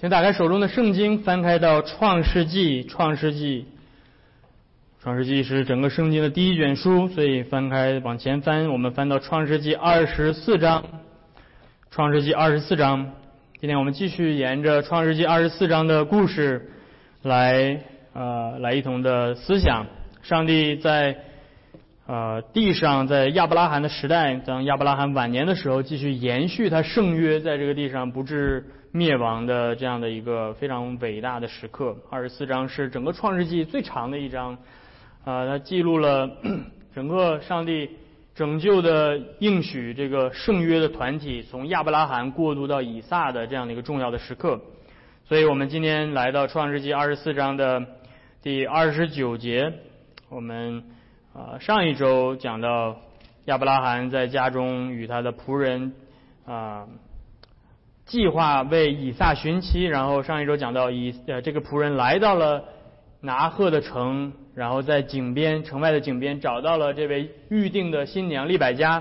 请打开手中的圣经，翻开到创世纪。创世纪，创世纪是整个圣经的第一卷书，所以翻开往前翻，我们翻到创世纪二十四章。创世纪二十四章，今天我们继续沿着创世纪二十四章的故事来呃来一同的思想。上帝在呃地上，在亚伯拉罕的时代，当亚伯拉罕晚年的时候，继续延续他圣约，在这个地上不至。灭亡的这样的一个非常伟大的时刻，二十四章是整个创世纪最长的一章，啊，它记录了 整个上帝拯救的应许，这个圣约的团体从亚伯拉罕过渡到以撒的这样的一个重要的时刻。所以我们今天来到创世纪二十四章的第二十九节，我们啊上一周讲到亚伯拉罕在家中与他的仆人啊。计划为以撒寻妻，然后上一周讲到以呃这个仆人来到了拿鹤的城，然后在井边城外的井边找到了这位预定的新娘利百加，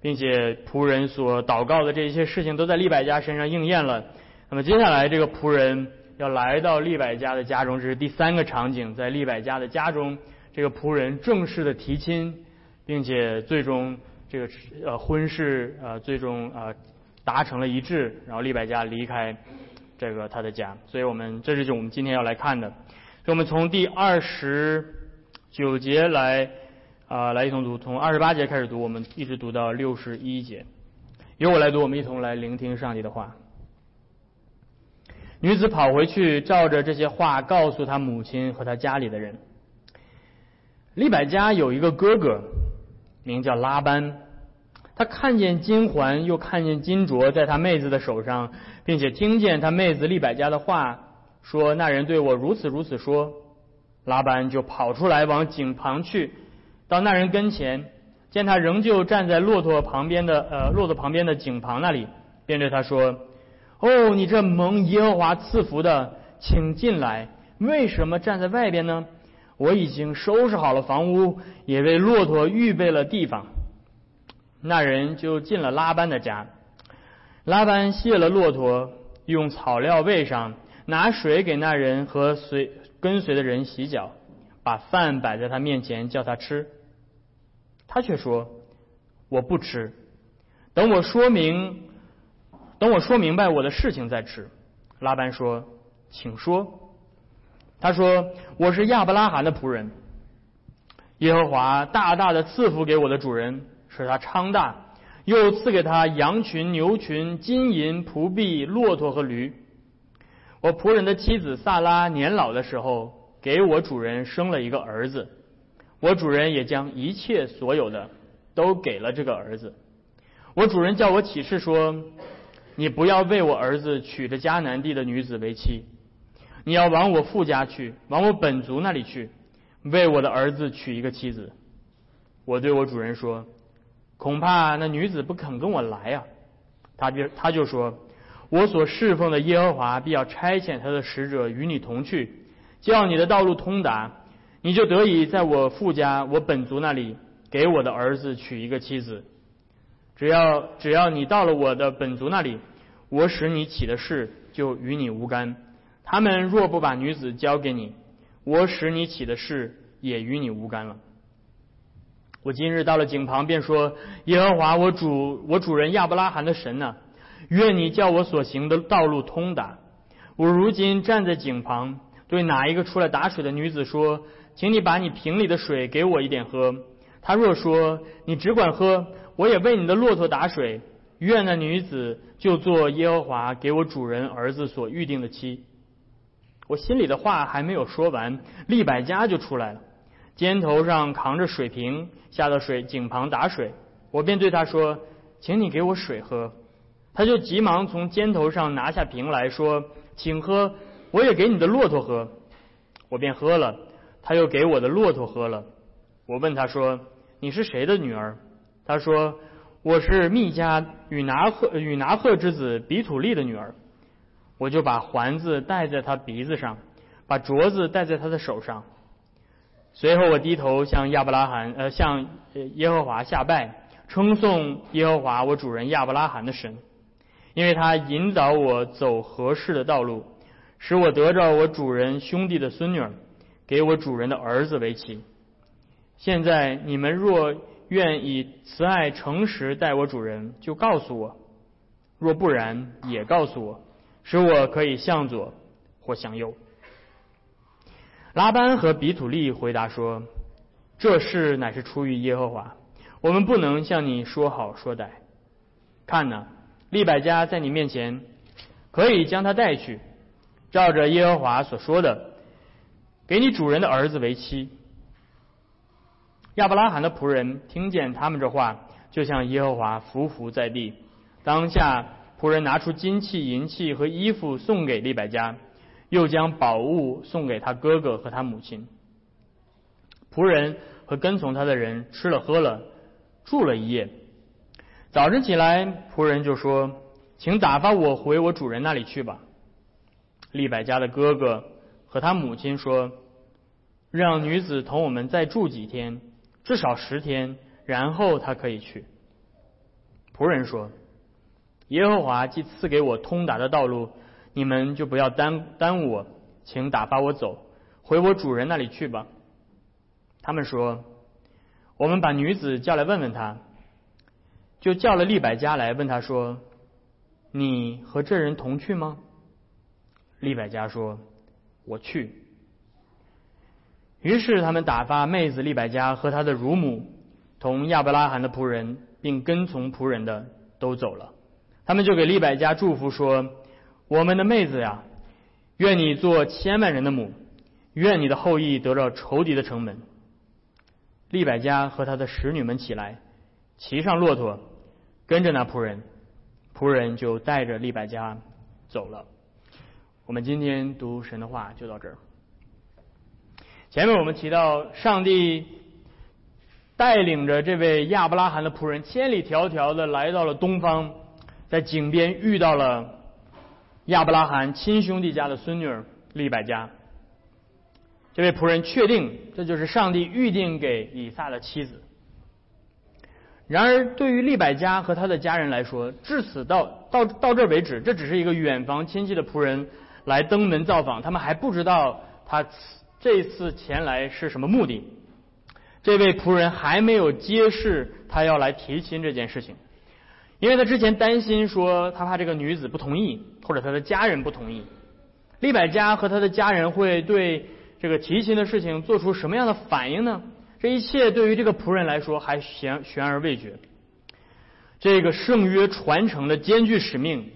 并且仆人所祷告的这些事情都在利百加身上应验了。那么接下来这个仆人要来到利百加的家中，这是第三个场景，在利百加的家中，这个仆人正式的提亲，并且最终这个呃婚事呃最终啊。达成了一致，然后利百加离开这个他的家，所以我们这是就我们今天要来看的。所以我们从第二十九节来啊来一同读，从二十八节开始读，我们一直读到六十一节。由我来读，我们一同来聆听上帝的话。女子跑回去，照着这些话告诉她母亲和她家里的人。利百加有一个哥哥，名叫拉班。他看见金环，又看见金镯在他妹子的手上，并且听见他妹子利百家的话，说那人对我如此如此说。拉班就跑出来往井旁去，到那人跟前，见他仍旧站在骆驼旁边的呃骆驼旁边的井旁那里，便对他说：“哦，你这蒙耶和华赐福的，请进来。为什么站在外边呢？我已经收拾好了房屋，也为骆驼预备了地方。”那人就进了拉班的家，拉班卸了骆驼，用草料喂上，拿水给那人和随跟随的人洗脚，把饭摆在他面前叫他吃，他却说我不吃，等我说明，等我说明白我的事情再吃。拉班说，请说。他说我是亚伯拉罕的仆人，耶和华大大的赐福给我的主人。使他昌大，又赐给他羊群、牛群、金银、仆婢、骆驼和驴。我仆人的妻子萨拉年老的时候，给我主人生了一个儿子。我主人也将一切所有的都给了这个儿子。我主人叫我起誓说：你不要为我儿子娶着迦南地的女子为妻，你要往我父家去，往我本族那里去，为我的儿子娶一个妻子。我对我主人说。恐怕那女子不肯跟我来啊，他就他就说，我所侍奉的耶和华必要差遣他的使者与你同去，叫你的道路通达，你就得以在我父家我本族那里给我的儿子娶一个妻子。只要只要你到了我的本族那里，我使你起的事就与你无干。他们若不把女子交给你，我使你起的事也与你无干了。我今日到了井旁，便说：“耶和华，我主我主人亚伯拉罕的神呐，愿你叫我所行的道路通达。我如今站在井旁，对哪一个出来打水的女子说：‘请你把你瓶里的水给我一点喝。’他若说你只管喝，我也为你的骆驼打水。愿那女子就做耶和华给我主人儿子所预定的妻。我心里的话还没有说完，利百家就出来了。”肩头上扛着水瓶，下到水井旁打水。我便对他说：“请你给我水喝。”他就急忙从肩头上拿下瓶来说：“请喝，我也给你的骆驼喝。”我便喝了，他又给我的骆驼喝了。我问他说：“你是谁的女儿？”他说：“我是密加与拿赫与拿赫之子比土利的女儿。”我就把环子戴在他鼻子上，把镯子戴在他的手上。随后我低头向亚伯拉罕，呃，向耶和华下拜，称颂耶和华我主人亚伯拉罕的神。因为他引导我走合适的道路，使我得着我主人兄弟的孙女儿，给我主人的儿子为妻。现在你们若愿以慈爱诚实待我主人，就告诉我；若不然，也告诉我，使我可以向左或向右。拉班和比土利回答说：“这事乃是出于耶和华，我们不能向你说好说歹。看哪，利百加在你面前，可以将他带去，照着耶和华所说的，给你主人的儿子为妻。”亚伯拉罕的仆人听见他们这话，就向耶和华伏伏在地。当下，仆人拿出金器、银器和衣服送给利百加。又将宝物送给他哥哥和他母亲。仆人和跟从他的人吃了喝了，住了一夜。早晨起来，仆人就说：“请打发我回我主人那里去吧。”利百家的哥哥和他母亲说：“让女子同我们再住几天，至少十天，然后她可以去。”仆人说：“耶和华既赐给我通达的道路。”你们就不要耽耽误我，请打发我走，回我主人那里去吧。他们说：“我们把女子叫来问问他。”就叫了利百加来问他说：“你和这人同去吗？”利百加说：“我去。”于是他们打发妹子利百加和他的乳母同亚伯拉罕的仆人，并跟从仆人的都走了。他们就给利百加祝福说。我们的妹子呀，愿你做千万人的母，愿你的后裔得到仇敌的城门。利百加和他的使女们起来，骑上骆驼，跟着那仆人，仆人就带着利百加走了。我们今天读神的话就到这儿。前面我们提到，上帝带领着这位亚伯拉罕的仆人，千里迢迢的来到了东方，在井边遇到了。亚伯拉罕亲兄弟家的孙女儿利百加，这位仆人确定这就是上帝预定给以撒的妻子。然而，对于利百加和他的家人来说，至此到到到这为止，这只是一个远房亲戚的仆人来登门造访，他们还不知道他这次前来是什么目的。这位仆人还没有揭示他要来提亲这件事情。因为他之前担心说，他怕这个女子不同意，或者他的家人不同意。利百加和他的家人会对这个提亲的事情做出什么样的反应呢？这一切对于这个仆人来说还悬悬而未决。这个圣约传承的艰巨使命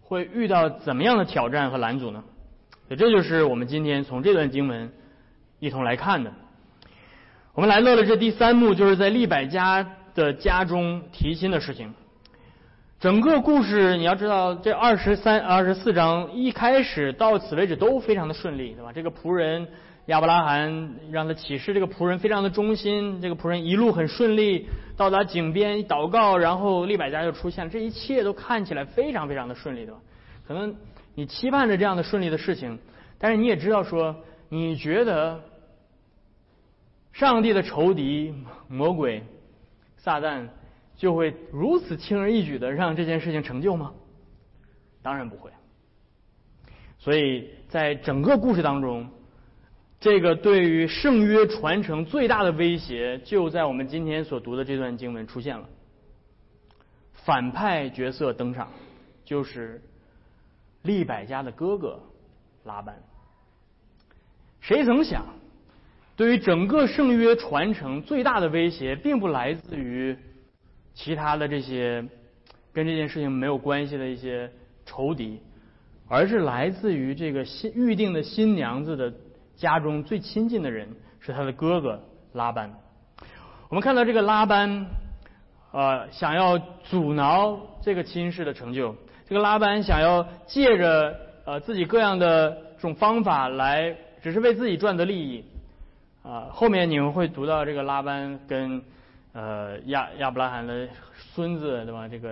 会遇到怎么样的挑战和拦阻呢？所以这就是我们今天从这段经文一同来看的。我们来到了这第三幕，就是在利百加的家中提亲的事情。整个故事你要知道，这二十三、二十四章一开始到此为止都非常的顺利，对吧？这个仆人亚伯拉罕让他启示，这个仆人非常的忠心，这个仆人一路很顺利到达井边祷告，然后利百加就出现了，这一切都看起来非常非常的顺利，对吧？可能你期盼着这样的顺利的事情，但是你也知道说，你觉得上帝的仇敌魔鬼撒旦。就会如此轻而易举的让这件事情成就吗？当然不会。所以在整个故事当中，这个对于圣约传承最大的威胁，就在我们今天所读的这段经文出现了。反派角色登场，就是利百加的哥哥拉班。谁曾想，对于整个圣约传承最大的威胁，并不来自于。其他的这些跟这件事情没有关系的一些仇敌，而是来自于这个新预定的新娘子的家中最亲近的人，是他的哥哥拉班。我们看到这个拉班，呃，想要阻挠这个亲事的成就。这个拉班想要借着呃自己各样的这种方法来，只是为自己赚得利益。啊，后面你们会读到这个拉班跟。呃，亚亚伯拉罕的孙子对吧？这个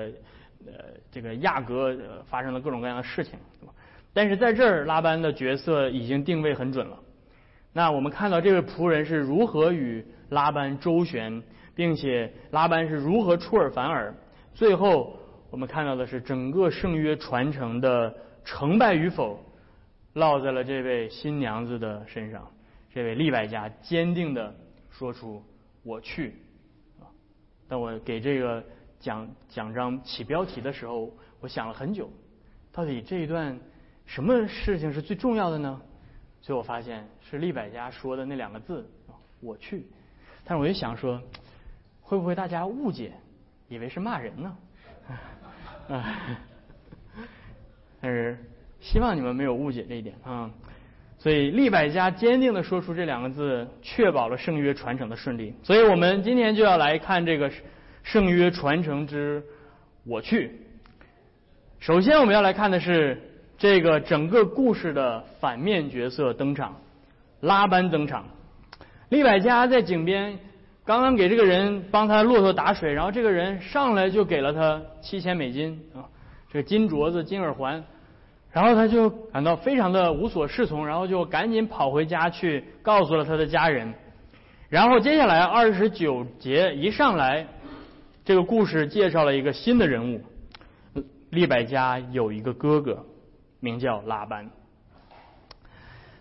呃，这个亚格发生了各种各样的事情，对吧？但是在这儿，拉班的角色已经定位很准了。那我们看到这位仆人是如何与拉班周旋，并且拉班是如何出尔反尔，最后我们看到的是整个圣约传承的成败与否，落在了这位新娘子的身上。这位利百加坚定的说出：“我去。”那！我给这个奖奖章起标题的时候，我想了很久，到底这一段什么事情是最重要的呢？最后我发现是利百家说的那两个字：“我去。”但是我就想说，会不会大家误解，以为是骂人呢？但是希望你们没有误解这一点啊。所以利百加坚定地说出这两个字，确保了圣约传承的顺利。所以我们今天就要来看这个圣约传承之我去。首先我们要来看的是这个整个故事的反面角色登场，拉班登场。利百加在井边刚刚给这个人帮他骆驼打水，然后这个人上来就给了他七千美金啊，这个金镯子、金耳环。然后他就感到非常的无所适从，然后就赶紧跑回家去告诉了他的家人。然后接下来二十九节一上来，这个故事介绍了一个新的人物，利百加有一个哥哥，名叫拉班。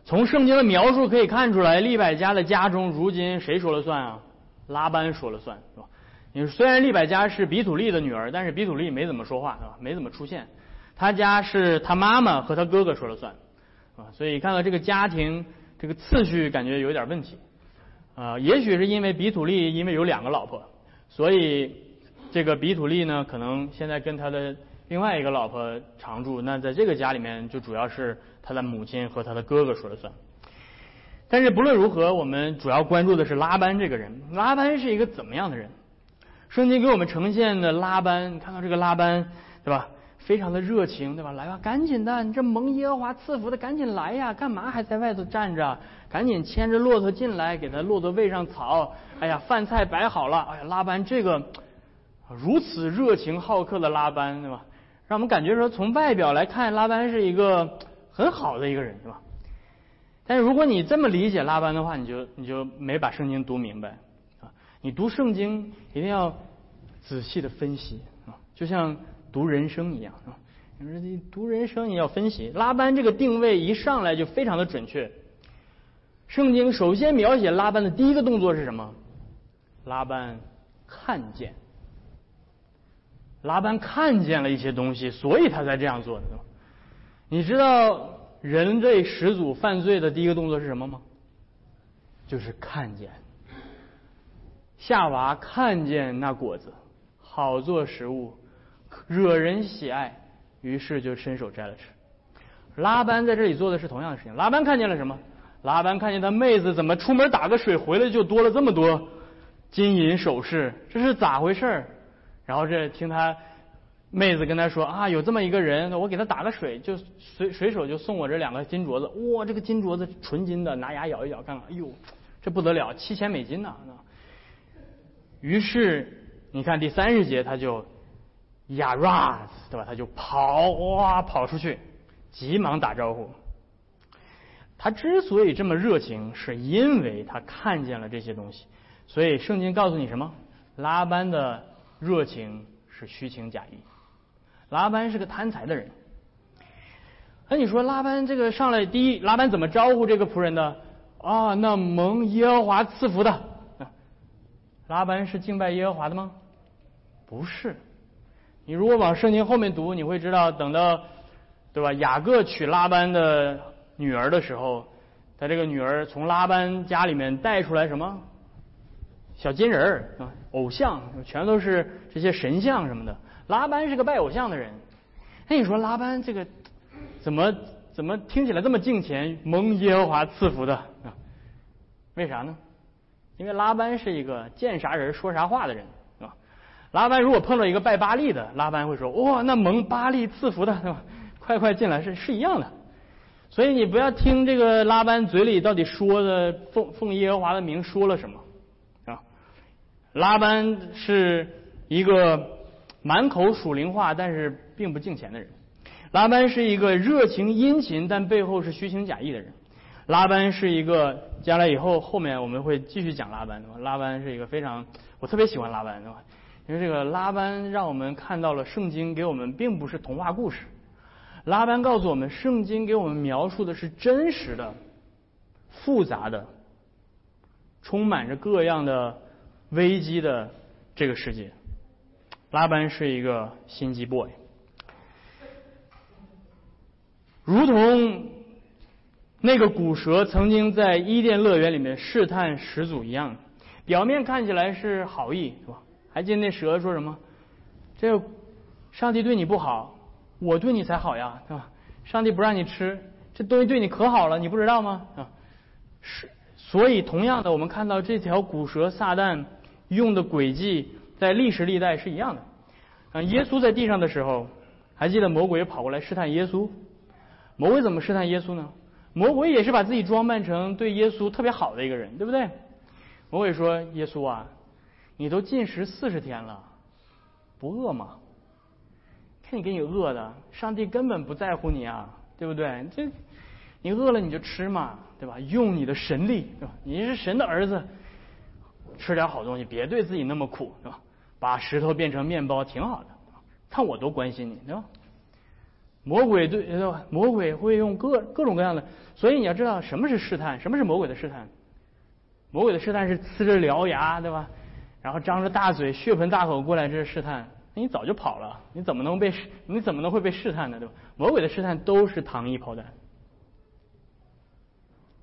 从圣经的描述可以看出来，利百加的家中如今谁说了算啊？拉班说了算，是吧？你虽然利百加是比土利的女儿，但是比土利没怎么说话，是吧？没怎么出现。他家是他妈妈和他哥哥说了算，啊，所以看到这个家庭这个次序感觉有点问题，啊，也许是因为比土利因为有两个老婆，所以这个比土利呢可能现在跟他的另外一个老婆常住，那在这个家里面就主要是他的母亲和他的哥哥说了算。但是不论如何，我们主要关注的是拉班这个人。拉班是一个怎么样的人？圣经给我们呈现的拉班，看到这个拉班，对吧？非常的热情，对吧？来吧，赶紧的，你这蒙耶和华赐福的，赶紧来呀！干嘛还在外头站着？赶紧牵着骆驼进来，给他骆驼喂上草。哎呀，饭菜摆好了。哎呀，拉班这个如此热情好客的拉班，对吧？让我们感觉说，从外表来看，拉班是一个很好的一个人，对吧？但是如果你这么理解拉班的话，你就你就没把圣经读明白啊！你读圣经一定要仔细的分析啊，就像。读人生一样啊！你说你读人生，你要分析拉班这个定位一上来就非常的准确。圣经首先描写拉班的第一个动作是什么？拉班看见，拉班看见了一些东西，所以他才这样做的。你知道人类始祖犯罪的第一个动作是什么吗？就是看见。夏娃看见那果子好做食物。惹人喜爱，于是就伸手摘了吃。拉班在这里做的是同样的事情。拉班看见了什么？拉班看见他妹子怎么出门打个水回来就多了这么多金银首饰，这是咋回事？然后这听他妹子跟他说啊，有这么一个人，我给他打个水，就随随手就送我这两个金镯子。哇，这个金镯子纯金的，拿牙咬一咬，看看，哎呦，这不得了，七千美金呢。于是你看第三十节他就。亚 ras 对吧？他就跑哇跑出去，急忙打招呼。他之所以这么热情，是因为他看见了这些东西。所以圣经告诉你什么？拉班的热情是虚情假意。拉班是个贪财的人。那你说拉班这个上来第一，拉班怎么招呼这个仆人的？啊，那蒙耶和华赐福的。拉班是敬拜耶和华的吗？不是。你如果往圣经后面读，你会知道，等到对吧？雅各娶拉班的女儿的时候，他这个女儿从拉班家里面带出来什么小金人儿啊，偶像，全都是这些神像什么的。拉班是个拜偶像的人，那你说拉班这个怎么怎么听起来这么敬虔，蒙耶和华赐福的啊？为啥呢？因为拉班是一个见啥人说啥话的人。拉班如果碰到一个拜巴利的，拉班会说：“哇，那蒙巴利赐福的，对吧？快快进来，是是一样的。”所以你不要听这个拉班嘴里到底说的奉奉耶和华的名说了什么啊？拉班是一个满口属灵话，但是并不敬虔的人。拉班是一个热情殷勤，但背后是虚情假意的人。拉班是一个将来以后后面我们会继续讲拉班的。拉班是一个非常我特别喜欢拉班的。因为这个拉班让我们看到了圣经给我们并不是童话故事，拉班告诉我们，圣经给我们描述的是真实的、复杂的、充满着各样的危机的这个世界。拉班是一个心机 boy，如同那个古蛇曾经在伊甸乐园里面试探始祖一样，表面看起来是好意，是吧？还记得那蛇说什么？这上帝对你不好，我对你才好呀，对吧？上帝不让你吃这东西，对你可好了，你不知道吗？啊，是。所以，同样的，我们看到这条古蛇撒旦用的诡计。在历史历代是一样的。啊，耶稣在地上的时候，还记得魔鬼跑过来试探耶稣。魔鬼怎么试探耶稣呢？魔鬼也是把自己装扮成对耶稣特别好的一个人，对不对？魔鬼说：“耶稣啊，你都进食四十天了，不饿吗？看你给你饿的，上帝根本不在乎你啊，对不对？这你饿了你就吃嘛，对吧？用你的神力，对吧？你是神的儿子，吃点好东西，别对自己那么苦，对吧？”把石头变成面包挺好的，看我多关心你，对吧？魔鬼对，魔鬼会用各各种各样的，所以你要知道什么是试探，什么是魔鬼的试探。魔鬼的试探是呲着獠牙，对吧？然后张着大嘴，血盆大口过来，这是试探。你早就跑了，你怎么能被你怎么能会被试探呢？对吧？魔鬼的试探都是糖衣炮弹。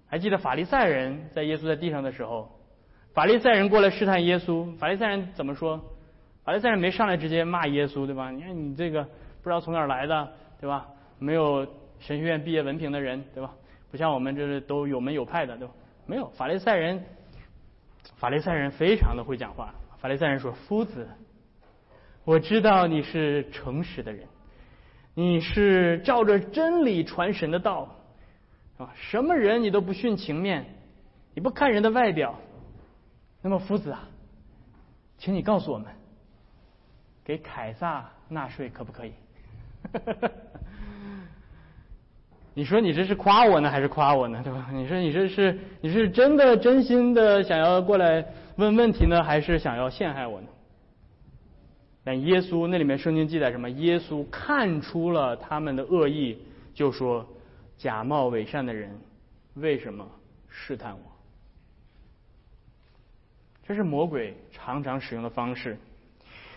还记得法利赛人在耶稣在地上的时候，法利赛人过来试探耶稣，法利赛人怎么说？法利赛人没上来直接骂耶稣，对吧？你看你这个不知道从哪儿来的，对吧？没有神学院毕业文凭的人，对吧？不像我们这是都有门有派的，对吧？没有法利赛人，法利赛人非常的会讲话。法利赛人说：“夫子，我知道你是诚实的人，你是照着真理传神的道啊，什么人你都不徇情面，你不看人的外表。那么夫子啊，请你告诉我们。”给凯撒纳税可不可以？你说你这是夸我呢，还是夸我呢？对吧？你说你这是你是真的真心的想要过来问问题呢，还是想要陷害我呢？但耶稣那里面圣经记载什么？耶稣看出了他们的恶意，就说假冒伪善的人为什么试探我？这是魔鬼常常使用的方式。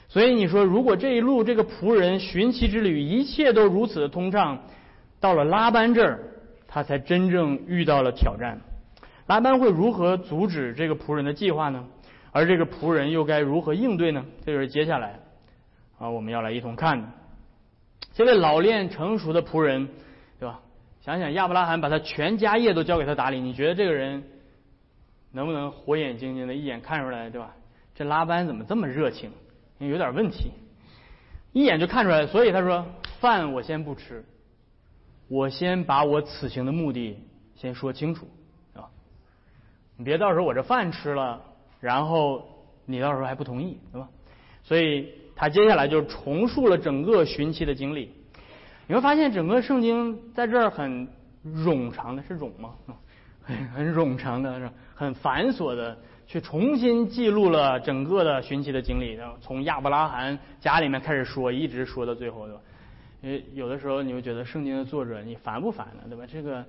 所以你说，如果这一路这个仆人寻奇之旅一切都如此的通畅，到了拉班这儿，他才真正遇到了挑战。拉班会如何阻止这个仆人的计划呢？而这个仆人又该如何应对呢？这就是接下来啊我们要来一同看的。这位老练成熟的仆人，对吧？想想亚伯拉罕把他全家业都交给他打理，你觉得这个人能不能火眼金睛的一眼看出来，对吧？这拉班怎么这么热情？有点问题，一眼就看出来，所以他说：“饭我先不吃，我先把我此行的目的先说清楚，啊，你别到时候我这饭吃了，然后你到时候还不同意，对吧？”所以他接下来就重述了整个寻妻的经历。你会发现，整个圣经在这儿很冗长的，是冗吗？很冗长的，是很繁琐的。去重新记录了整个的寻妻的经历，然后从亚伯拉罕家里面开始说，一直说到最后，对吧？因为有的时候你会觉得圣经的作者你烦不烦呢？对吧？这个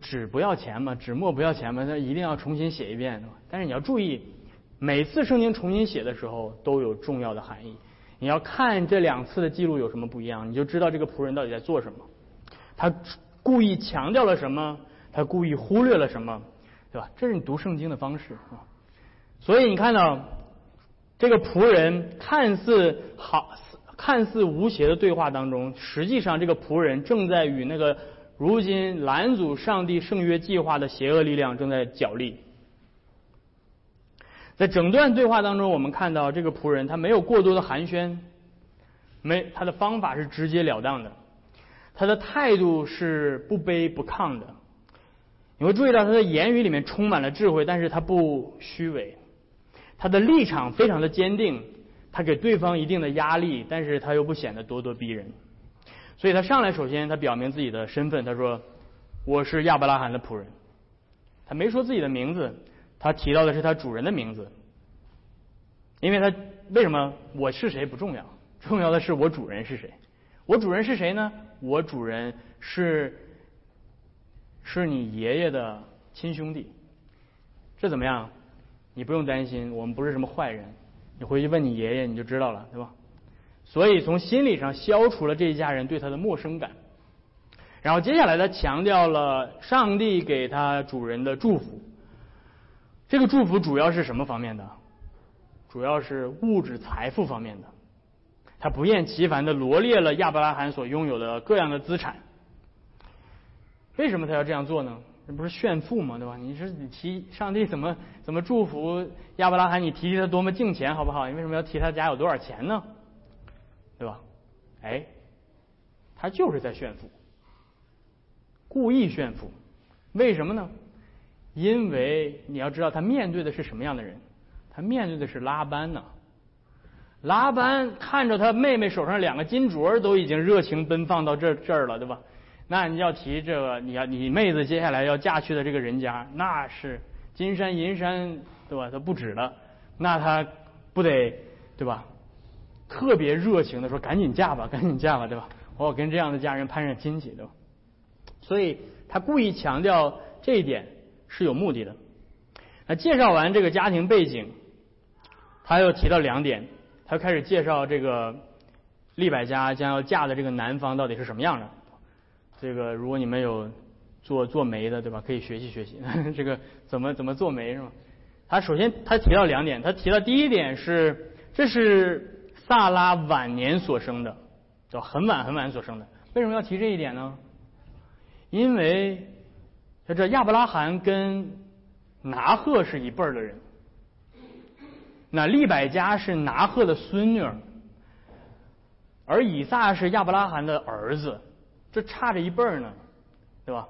纸不要钱嘛，纸墨不要钱嘛，他一定要重新写一遍，但是你要注意，每次圣经重新写的时候都有重要的含义。你要看这两次的记录有什么不一样，你就知道这个仆人到底在做什么。他故意强调了什么？他故意忽略了什么？对吧？这是你读圣经的方式啊。所以你看到这个仆人看似好、看似无邪的对话当中，实际上这个仆人正在与那个如今拦阻上帝圣约计划的邪恶力量正在角力。在整段对话当中，我们看到这个仆人他没有过多的寒暄，没他的方法是直截了当的，他的态度是不卑不亢的。你会注意到他的言语里面充满了智慧，但是他不虚伪。他的立场非常的坚定，他给对方一定的压力，但是他又不显得咄咄逼人。所以他上来首先他表明自己的身份，他说我是亚伯拉罕的仆人。他没说自己的名字，他提到的是他主人的名字，因为他为什么我是谁不重要，重要的是我主人是谁。我主人是谁呢？我主人是是你爷爷的亲兄弟。这怎么样？你不用担心，我们不是什么坏人。你回去问你爷爷，你就知道了，对吧？所以从心理上消除了这一家人对他的陌生感。然后接下来他强调了上帝给他主人的祝福。这个祝福主要是什么方面的？主要是物质财富方面的。他不厌其烦的罗列了亚伯拉罕所拥有的各样的资产。为什么他要这样做呢？这不是炫富吗？对吧？你是你提上帝怎么怎么祝福亚伯拉罕？你提提他多么敬钱好不好？你为什么要提他家有多少钱呢？对吧？哎，他就是在炫富，故意炫富。为什么呢？因为你要知道，他面对的是什么样的人？他面对的是拉班呢。拉班看着他妹妹手上两个金镯，都已经热情奔放到这这儿了，对吧？那你要提这个，你要你妹子接下来要嫁去的这个人家，那是金山银山，对吧？他不止了，那他不得对吧？特别热情的说：“赶紧嫁吧，赶紧嫁吧，对吧？我跟这样的家人攀上亲戚，对吧？”所以他故意强调这一点是有目的的。那介绍完这个家庭背景，他又提到两点。他开始介绍这个利百家将要嫁的这个男方到底是什么样的。这个如果你们有做做媒的，对吧？可以学习学习 这个怎么怎么做媒是吗？他首先他提到两点，他提到第一点是这是萨拉晚年所生的，叫很晚很晚所生的。为什么要提这一点呢？因为他这亚伯拉罕跟拿鹤是一辈儿的人。那利百加是拿鹤的孙女，而以撒是亚伯拉罕的儿子，这差着一辈儿呢，对吧？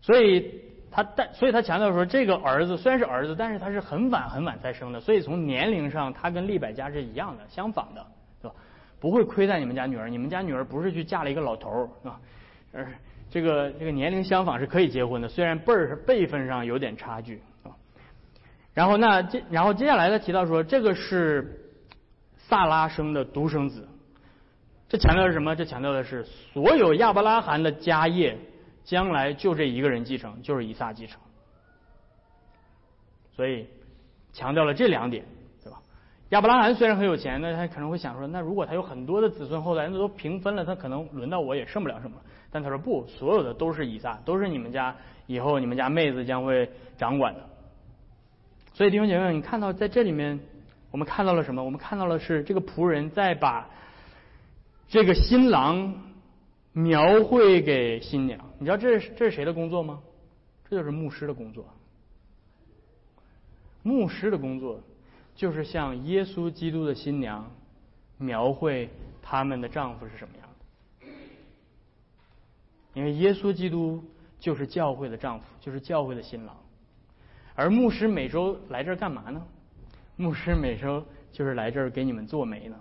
所以他但所以他强调说，这个儿子虽然是儿子，但是他是很晚很晚才生的，所以从年龄上他跟利百家是一样的，相仿的，对吧？不会亏待你们家女儿，你们家女儿不是去嫁了一个老头儿，是吧？而这个这个年龄相仿是可以结婚的，虽然辈儿是辈分上有点差距。然后那接然后接下来他提到说，这个是萨拉生的独生子，这强调是什么？这强调的是所有亚伯拉罕的家业将来就这一个人继承，就是以撒继承。所以强调了这两点，对吧？亚伯拉罕虽然很有钱，那他可能会想说，那如果他有很多的子孙后代，那都平分了，他可能轮到我也剩不了什么。但他说不，所有的都是以撒，都是你们家以后你们家妹子将会掌管的。所以弟兄姐妹们，你看到在这里面，我们看到了什么？我们看到了是这个仆人在把这个新郎描绘给新娘。你知道这是这是谁的工作吗？这就是牧师的工作。牧师的工作就是向耶稣基督的新娘描绘他们的丈夫是什么样的。因为耶稣基督就是教会的丈夫，就是教会的新郎。而牧师每周来这儿干嘛呢？牧师每周就是来这儿给你们做媒呢。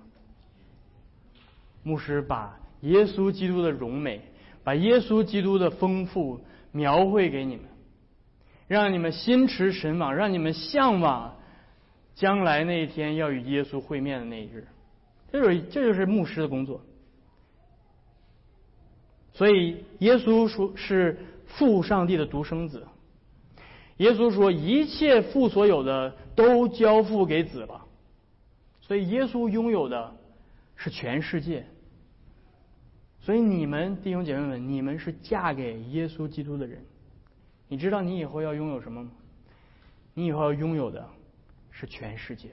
牧师把耶稣基督的荣美，把耶稣基督的丰富描绘给你们，让你们心驰神往，让你们向往将来那一天要与耶稣会面的那一日。这就是这就是牧师的工作。所以耶稣说是父上帝的独生子。耶稣说：“一切父所有的都交付给子了。”所以耶稣拥有的是全世界。所以你们弟兄姐妹们，你们是嫁给耶稣基督的人。你知道你以后要拥有什么吗？你以后要拥有的是全世界，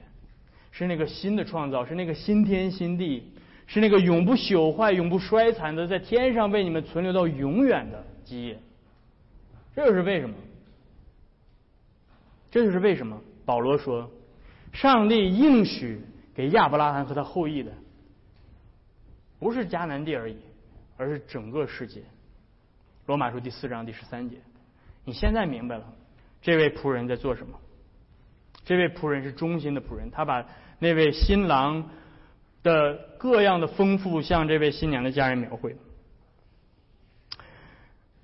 是那个新的创造，是那个新天新地，是那个永不朽坏、永不衰残的，在天上为你们存留到永远的基业。这就是为什么。这就是为什么保罗说，上帝应许给亚伯拉罕和他后裔的，不是迦南地而已，而是整个世界。罗马书第四章第十三节，你现在明白了，这位仆人在做什么？这位仆人是忠心的仆人，他把那位新郎的各样的丰富向这位新娘的家人描绘。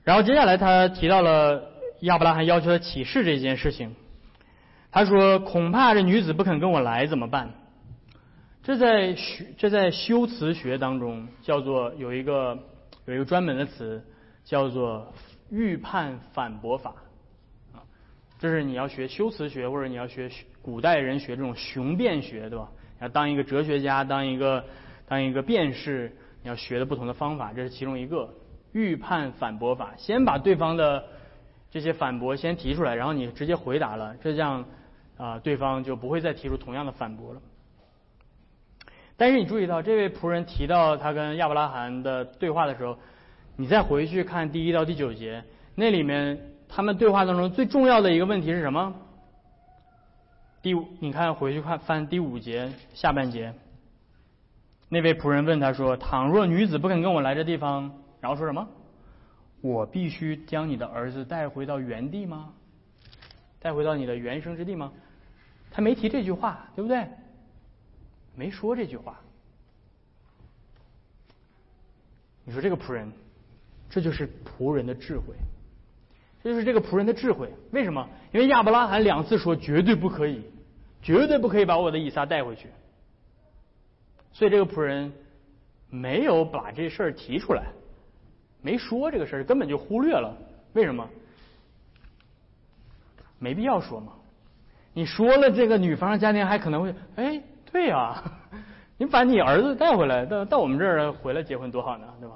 然后接下来他提到了亚伯拉罕要求他起誓这件事情。他说：“恐怕这女子不肯跟我来怎么办？”这在学这在修辞学当中叫做有一个有一个专门的词叫做预判反驳法啊，这是你要学修辞学或者你要学古代人学这种雄辩学对吧？要当一个哲学家，当一个当一个辩士，你要学的不同的方法，这是其中一个预判反驳法。先把对方的这些反驳先提出来，然后你直接回答了，这样啊，对方就不会再提出同样的反驳了。但是你注意到，这位仆人提到他跟亚伯拉罕的对话的时候，你再回去看第一到第九节，那里面他们对话当中最重要的一个问题是什么？第五，你看回去看翻第五节下半节，那位仆人问他说：“倘若女子不肯跟我来这地方，然后说什么？我必须将你的儿子带回到原地吗？带回到你的原生之地吗？”他没提这句话，对不对？没说这句话，你说这个仆人，这就是仆人的智慧，这就是这个仆人的智慧。为什么？因为亚伯拉罕两次说绝对不可以，绝对不可以把我的以撒带回去，所以这个仆人没有把这事儿提出来，没说这个事儿，根本就忽略了。为什么？没必要说嘛。你说了，这个女方家庭还可能会哎。对呀，你把你儿子带回来，到到我们这儿回来结婚多好呢，对吧？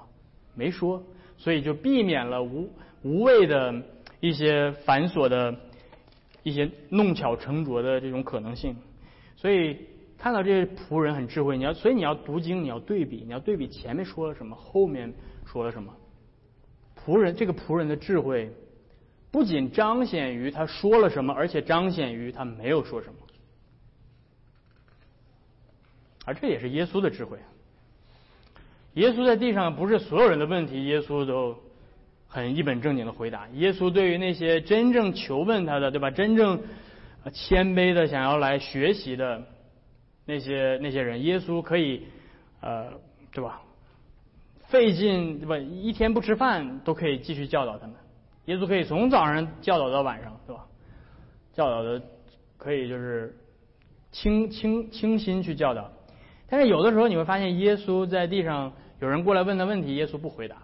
没说，所以就避免了无无谓的一些繁琐的一些弄巧成拙的这种可能性。所以看到这些仆人很智慧，你要所以你要读经，你要对比，你要对比前面说了什么，后面说了什么。仆人这个仆人的智慧，不仅彰显于他说了什么，而且彰显于他没有说什么。而这也是耶稣的智慧。耶稣在地上不是所有人的问题，耶稣都很一本正经的回答。耶稣对于那些真正求问他的，对吧？真正谦卑的想要来学习的那些那些人，耶稣可以呃，对吧？费劲对吧？一天不吃饭都可以继续教导他们。耶稣可以从早上教导到晚上，对吧？教导的可以就是清清清心去教导。但是有的时候你会发现，耶稣在地上有人过来问他问题，耶稣不回答。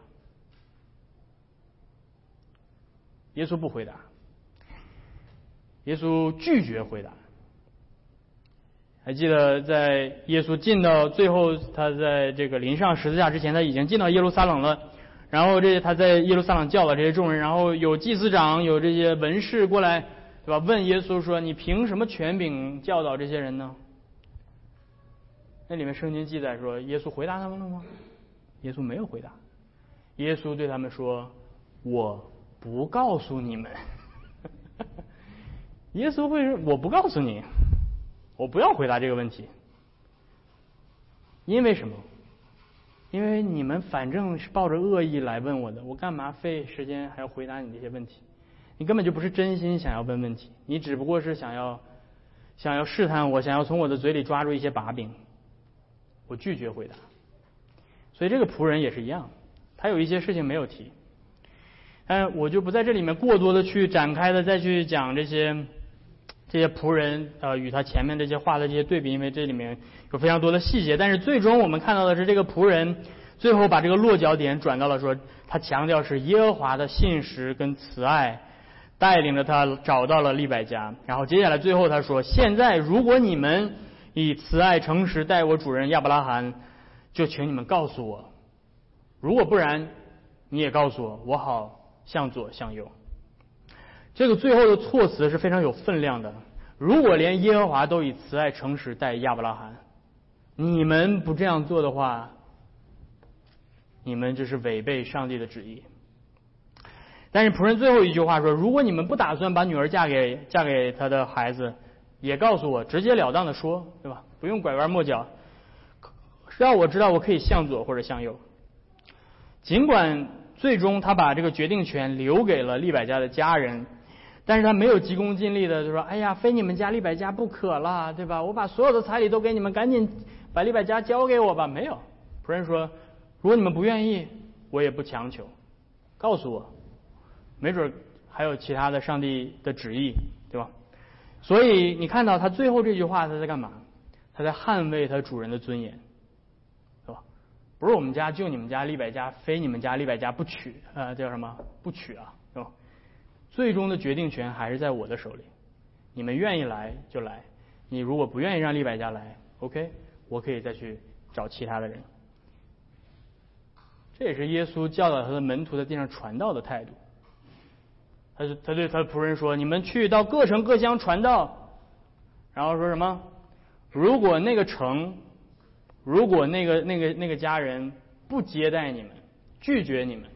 耶稣不回答，耶稣拒绝回答。还记得在耶稣进到最后，他在这个临上十字架之前，他已经进到耶路撒冷了。然后这他在耶路撒冷教导这些众人，然后有祭司长、有这些文士过来，对吧？问耶稣说：“你凭什么权柄教导这些人呢？”那里面圣经记载说，耶稣回答他们了吗？耶稣没有回答。耶稣对他们说：“我不告诉你们。”耶稣会说：“我不告诉你，我不要回答这个问题。”因为什么？因为你们反正是抱着恶意来问我的，我干嘛费时间还要回答你这些问题？你根本就不是真心想要问问题，你只不过是想要想要试探我，想要从我的嘴里抓住一些把柄。我拒绝回答，所以这个仆人也是一样，他有一些事情没有提，但我就不在这里面过多的去展开的再去讲这些这些仆人呃与他前面这些话的这些对比，因为这里面有非常多的细节。但是最终我们看到的是，这个仆人最后把这个落脚点转到了说，他强调是耶和华的信实跟慈爱带领着他找到了利百家，然后接下来最后他说，现在如果你们。以慈爱诚实待我主人亚伯拉罕，就请你们告诉我，如果不然，你也告诉我，我好向左向右。这个最后的措辞是非常有分量的。如果连耶和华都以慈爱诚实待亚伯拉罕，你们不这样做的话，你们这是违背上帝的旨意。但是仆人最后一句话说：如果你们不打算把女儿嫁给嫁给他的孩子。也告诉我，直截了当的说，对吧？不用拐弯抹角，让我知道我可以向左或者向右。尽管最终他把这个决定权留给了利百家的家人，但是他没有急功近利的就说：“哎呀，非你们家利百家不可了，对吧？我把所有的彩礼都给你们，赶紧把利百家交给我吧。”没有，仆人说：“如果你们不愿意，我也不强求。告诉我，没准还有其他的上帝的旨意，对吧？”所以你看到他最后这句话，他在干嘛？他在捍卫他主人的尊严，是吧？不是我们家就你们家利百家，非你们家利百家不娶，呃，叫什么不娶啊，是吧？最终的决定权还是在我的手里。你们愿意来就来，你如果不愿意让利百家来，OK，我可以再去找其他的人。这也是耶稣教导他的门徒在地上传道的态度。他是他对他的仆人说：“你们去到各城各乡传道。”然后说什么？如果那个城，如果那个那个那个家人不接待你们，拒绝你们，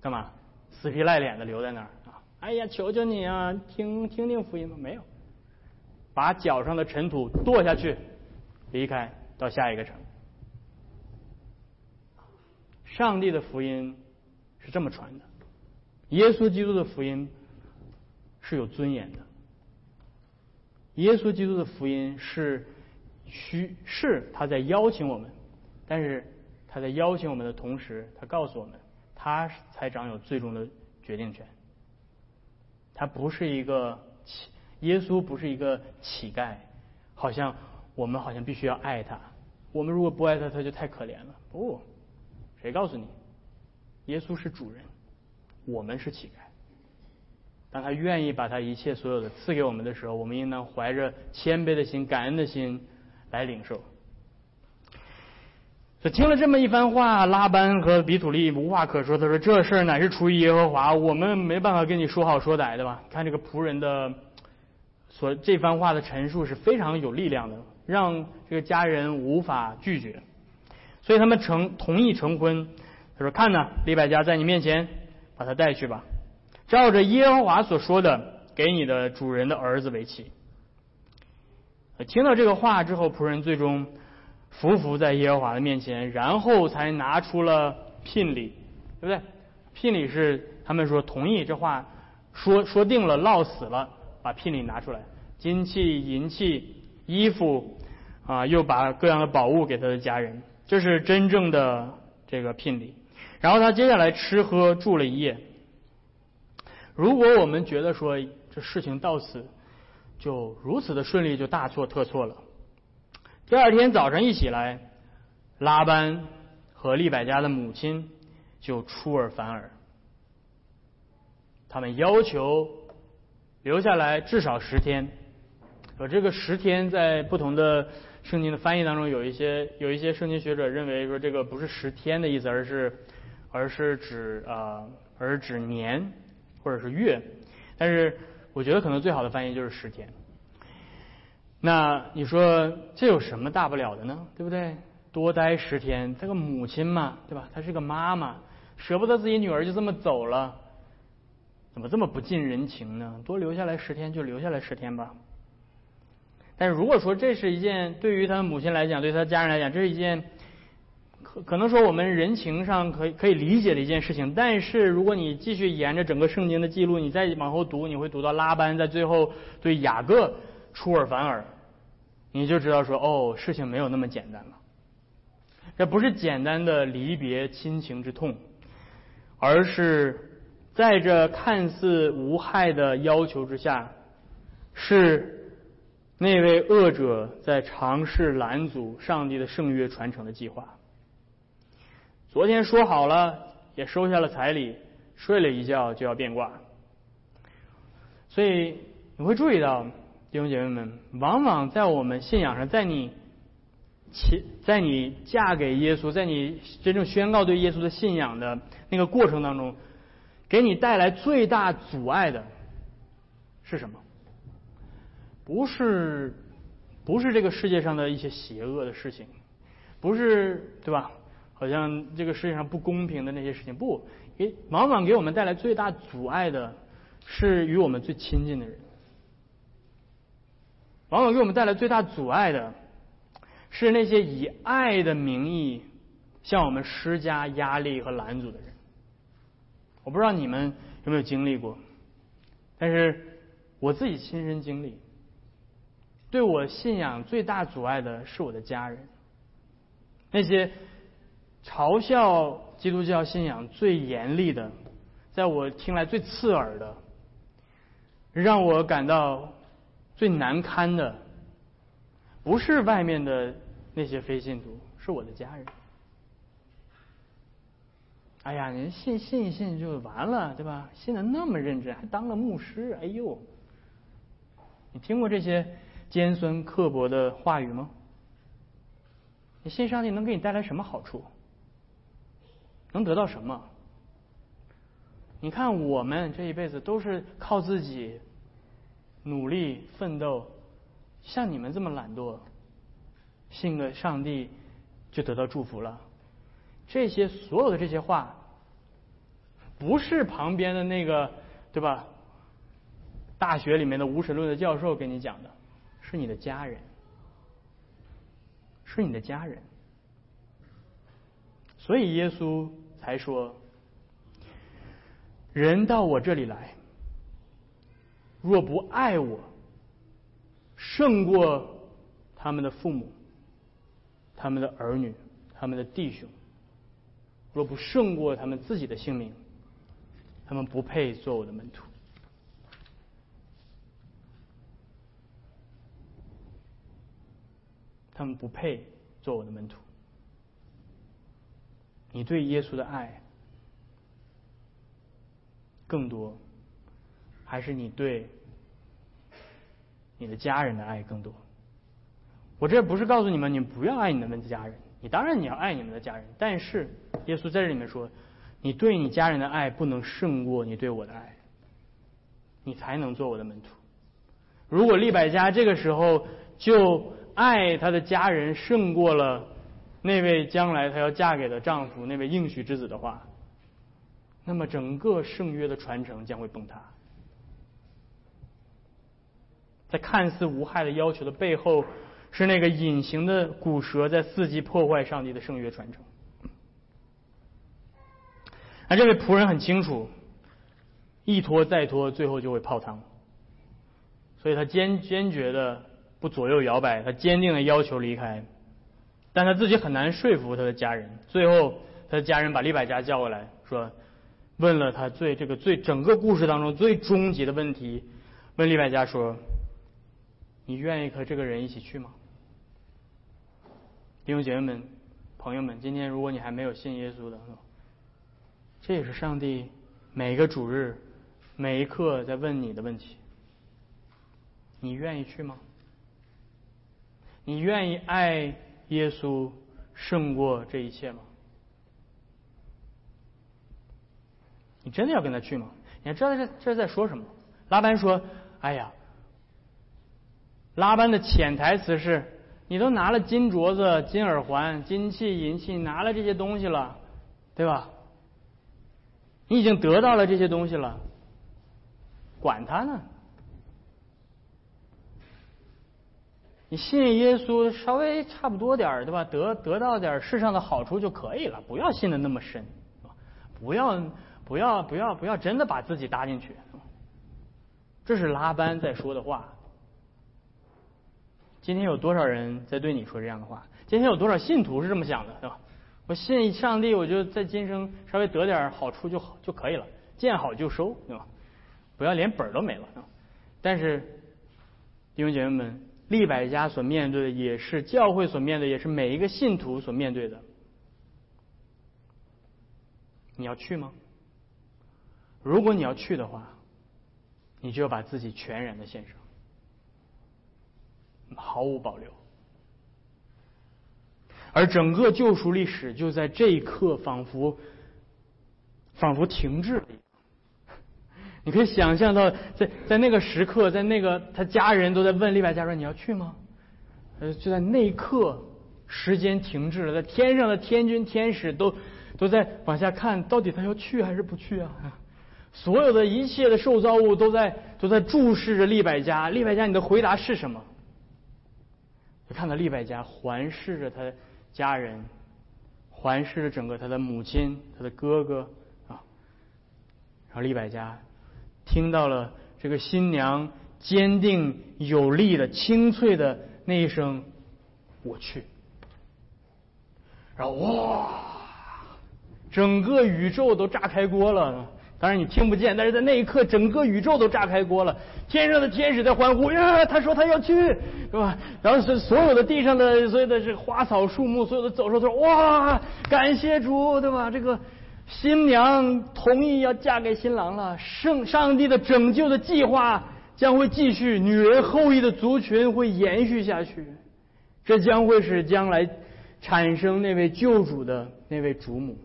干嘛？死皮赖脸的留在那儿啊！哎呀，求求你啊，听听听福音吧！没有，把脚上的尘土跺下去，离开到下一个城。上帝的福音是这么传的，耶稣基督的福音是有尊严的。耶稣基督的福音是需是他在邀请我们，但是他在邀请我们的同时，他告诉我们，他才掌有最终的决定权。他不是一个乞，耶稣不是一个乞丐，好像我们好像必须要爱他，我们如果不爱他，他就太可怜了。不，谁告诉你？耶稣是主人，我们是乞丐。当他愿意把他一切所有的赐给我们的时候，我们应当怀着谦卑的心、感恩的心来领受。所以听了这么一番话，拉班和比土利无话可说。他说：“这事儿乃是出于耶和华，我们没办法跟你说好说歹，对吧？”看这个仆人的所这番话的陈述是非常有力量的，让这个家人无法拒绝。所以他们成同意成婚。他说：“看呢，李百家在你面前，把他带去吧。”照着耶和华所说的，给你的主人的儿子为妻。听到这个话之后，仆人最终伏伏在耶和华的面前，然后才拿出了聘礼，对不对？聘礼是他们说同意这话，说说定了，落死了，把聘礼拿出来，金器、银器、衣服啊，又把各样的宝物给他的家人，这是真正的这个聘礼。然后他接下来吃喝住了一夜。如果我们觉得说这事情到此就如此的顺利，就大错特错了。第二天早上一起来，拉班和利百家的母亲就出尔反尔，他们要求留下来至少十天。而这个十天在不同的圣经的翻译当中，有一些有一些圣经学者认为说这个不是十天的意思，而是而是指啊，而是指年。或者是月，但是我觉得可能最好的翻译就是十天。那你说这有什么大不了的呢？对不对？多待十天，这个母亲嘛，对吧？她是个妈妈，舍不得自己女儿就这么走了，怎么这么不近人情呢？多留下来十天就留下来十天吧。但是如果说这是一件对于他母亲来讲，对他家人来讲，这是一件。可能说我们人情上可以可以理解的一件事情，但是如果你继续沿着整个圣经的记录，你再往后读，你会读到拉班在最后对雅各出尔反尔，你就知道说哦，事情没有那么简单了。这不是简单的离别亲情之痛，而是在这看似无害的要求之下，是那位恶者在尝试拦阻上帝的圣约传承的计划。昨天说好了，也收下了彩礼，睡了一觉就要变卦。所以你会注意到，弟兄姐妹们，往往在我们信仰上，在你其在你嫁给耶稣，在你真正宣告对耶稣的信仰的那个过程当中，给你带来最大阻碍的是什么？不是不是这个世界上的一些邪恶的事情，不是对吧？好像这个世界上不公平的那些事情，不，给往往给我们带来最大阻碍的，是与我们最亲近的人。往往给我们带来最大阻碍的，是那些以爱的名义向我们施加压力和拦阻的人。我不知道你们有没有经历过，但是我自己亲身经历，对我信仰最大阻碍的是我的家人，那些。嘲笑基督教信仰最严厉的，在我听来最刺耳的，让我感到最难堪的，不是外面的那些非信徒，是我的家人。哎呀，人信信一信就完了，对吧？信的那么认真，还当了牧师，哎呦！你听过这些尖酸刻薄的话语吗？你信上帝能给你带来什么好处？能得到什么？你看我们这一辈子都是靠自己努力奋斗，像你们这么懒惰，信个上帝就得到祝福了。这些所有的这些话，不是旁边的那个对吧？大学里面的无神论的教授给你讲的，是你的家人，是你的家人。所以耶稣才说：“人到我这里来，若不爱我，胜过他们的父母、他们的儿女、他们的弟兄。”若不胜过他们自己的性命，他们不配做我的门徒。他们不配做我的门徒。你对耶稣的爱更多，还是你对你的家人的爱更多？我这不是告诉你们，你们不要爱你们的家人。你当然你要爱你们的家人，但是耶稣在这里面说，你对你家人的爱不能胜过你对我的爱，你才能做我的门徒。如果利百加这个时候就爱他的家人胜过了那位将来她要嫁给的丈夫那位应许之子的话，那么整个圣约的传承将会崩塌。在看似无害的要求的背后。是那个隐形的骨蛇在伺机破坏上帝的圣约传承。那这位仆人很清楚，一拖再拖，最后就会泡汤。所以他坚坚决的不左右摇摆，他坚定的要求离开。但他自己很难说服他的家人。最后，他的家人把利百加叫过来说，问了他最这个最整个故事当中最终极的问题，问利百加说：“你愿意和这个人一起去吗？”弟兄姐妹们、朋友们，今天如果你还没有信耶稣的，这也是上帝每一个主日、每一刻在问你的问题：你愿意去吗？你愿意爱耶稣胜过这一切吗？你真的要跟他去吗？你还知道这这在说什么？拉班说：“哎呀，拉班的潜台词是。”你都拿了金镯子、金耳环、金器、银器，拿了这些东西了，对吧？你已经得到了这些东西了，管他呢！你信耶稣稍微差不多点儿，对吧？得得到点世上的好处就可以了，不要信的那么深，不要不要不要不要真的把自己搭进去。这是拉班在说的话。今天有多少人在对你说这样的话？今天有多少信徒是这么想的，对吧？我信上帝，我就在今生稍微得点好处就好就可以了，见好就收，对吧？不要连本都没了。但是弟兄姐妹们，利百家所面对的也是教会所面对，也是每一个信徒所面对的。你要去吗？如果你要去的话，你就要把自己全然的献上。毫无保留，而整个救赎历史就在这一刻，仿佛仿佛停滞了。你可以想象到，在在那个时刻，在那个他家人都在问利百加说：“你要去吗？”呃，就在那一刻，时间停滞了，在天上的天君天使都都在往下看，到底他要去还是不去啊？所有的一切的受造物都在都在注视着利百加，利百加，你的回答是什么？就看到利百加环视着他家人，环视着整个他的母亲、他的哥哥啊，然后利百加听到了这个新娘坚定有力的清脆的那一声“我去”，然后哇，整个宇宙都炸开锅了，当然你听不见，但是在那一刻，整个宇宙都炸开锅了，天上的天使在欢呼呀！他说他要去，是吧？然后是所有的地上的所有的这花草树木，所有的走兽都说哇，感谢主，对吧？这个新娘同意要嫁给新郎了，圣上帝的拯救的计划将会继续，女人后裔的族群会延续下去，这将会是将来产生那位救主的那位主母，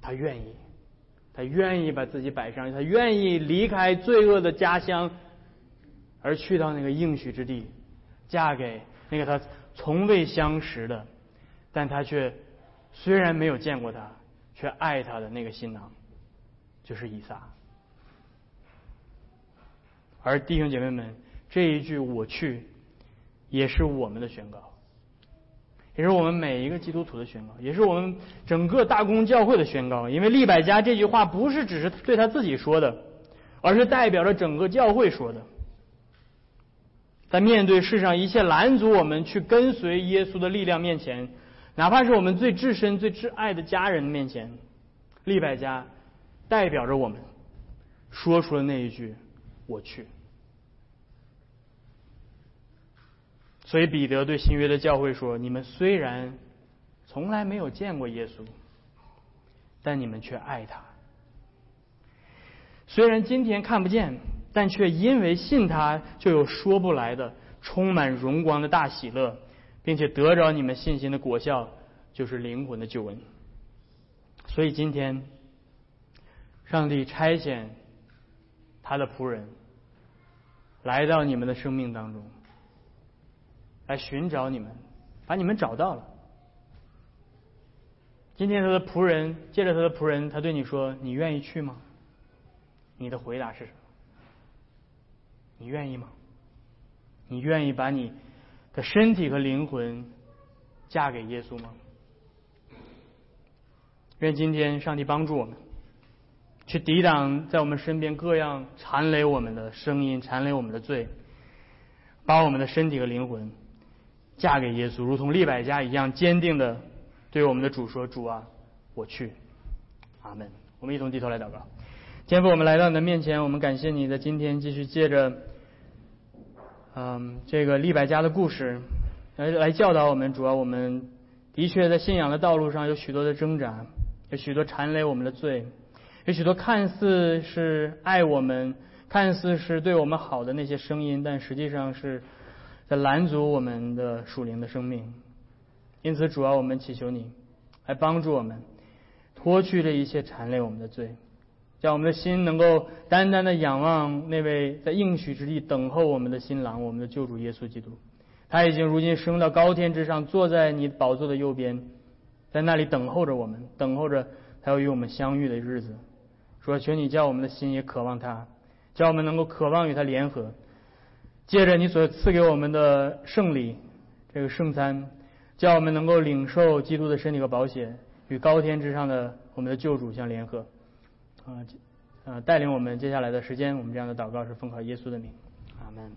她愿意。她愿意把自己摆上，她愿意离开罪恶的家乡，而去到那个应许之地，嫁给那个她从未相识的，但她却虽然没有见过他，却爱他的那个新郎，就是以撒。而弟兄姐妹们，这一句“我去”，也是我们的宣告。也是我们每一个基督徒的宣告，也是我们整个大公教会的宣告。因为利百加这句话不是只是对他自己说的，而是代表着整个教会说的。在面对世上一切拦阻我们去跟随耶稣的力量面前，哪怕是我们最至深、最挚爱的家人面前，利百加代表着我们说出了那一句：“我去。”所以彼得对新约的教会说：“你们虽然从来没有见过耶稣，但你们却爱他。虽然今天看不见，但却因为信他，就有说不来的、充满荣光的大喜乐，并且得着你们信心的果效，就是灵魂的救恩。所以今天，上帝差遣他的仆人来到你们的生命当中。”来寻找你们，把你们找到了。今天他的仆人借着他的仆人，他对你说：“你愿意去吗？”你的回答是什么？你愿意吗？你愿意把你的身体和灵魂嫁给耶稣吗？愿今天上帝帮助我们，去抵挡在我们身边各样缠累我们的声音、缠累我们的罪，把我们的身体和灵魂。嫁给耶稣，如同利百加一样坚定的对我们的主说：“主啊，我去。”阿门。我们一同低头来祷告。天父，我们来到你的面前，我们感谢你在今天继续借着，嗯，这个利百加的故事来来教导我们。主要，我们的确在信仰的道路上有许多的挣扎，有许多缠累我们的罪，有许多看似是爱我们、看似是对我们好的那些声音，但实际上是。在拦阻我们的属灵的生命，因此主要我们祈求你来帮助我们脱去这一切缠累我们的罪，叫我们的心能够单单的仰望那位在应许之地等候我们的新郎，我们的救主耶稣基督。他已经如今升到高天之上，坐在你宝座的右边，在那里等候着我们，等候着他要与我们相遇的日子。说求你叫我们的心也渴望他，叫我们能够渴望与他联合。借着你所赐给我们的圣礼，这个圣餐，叫我们能够领受基督的身体和保险，与高天之上的我们的救主相联合，啊，啊，带领我们接下来的时间，我们这样的祷告是奉靠耶稣的名，阿门。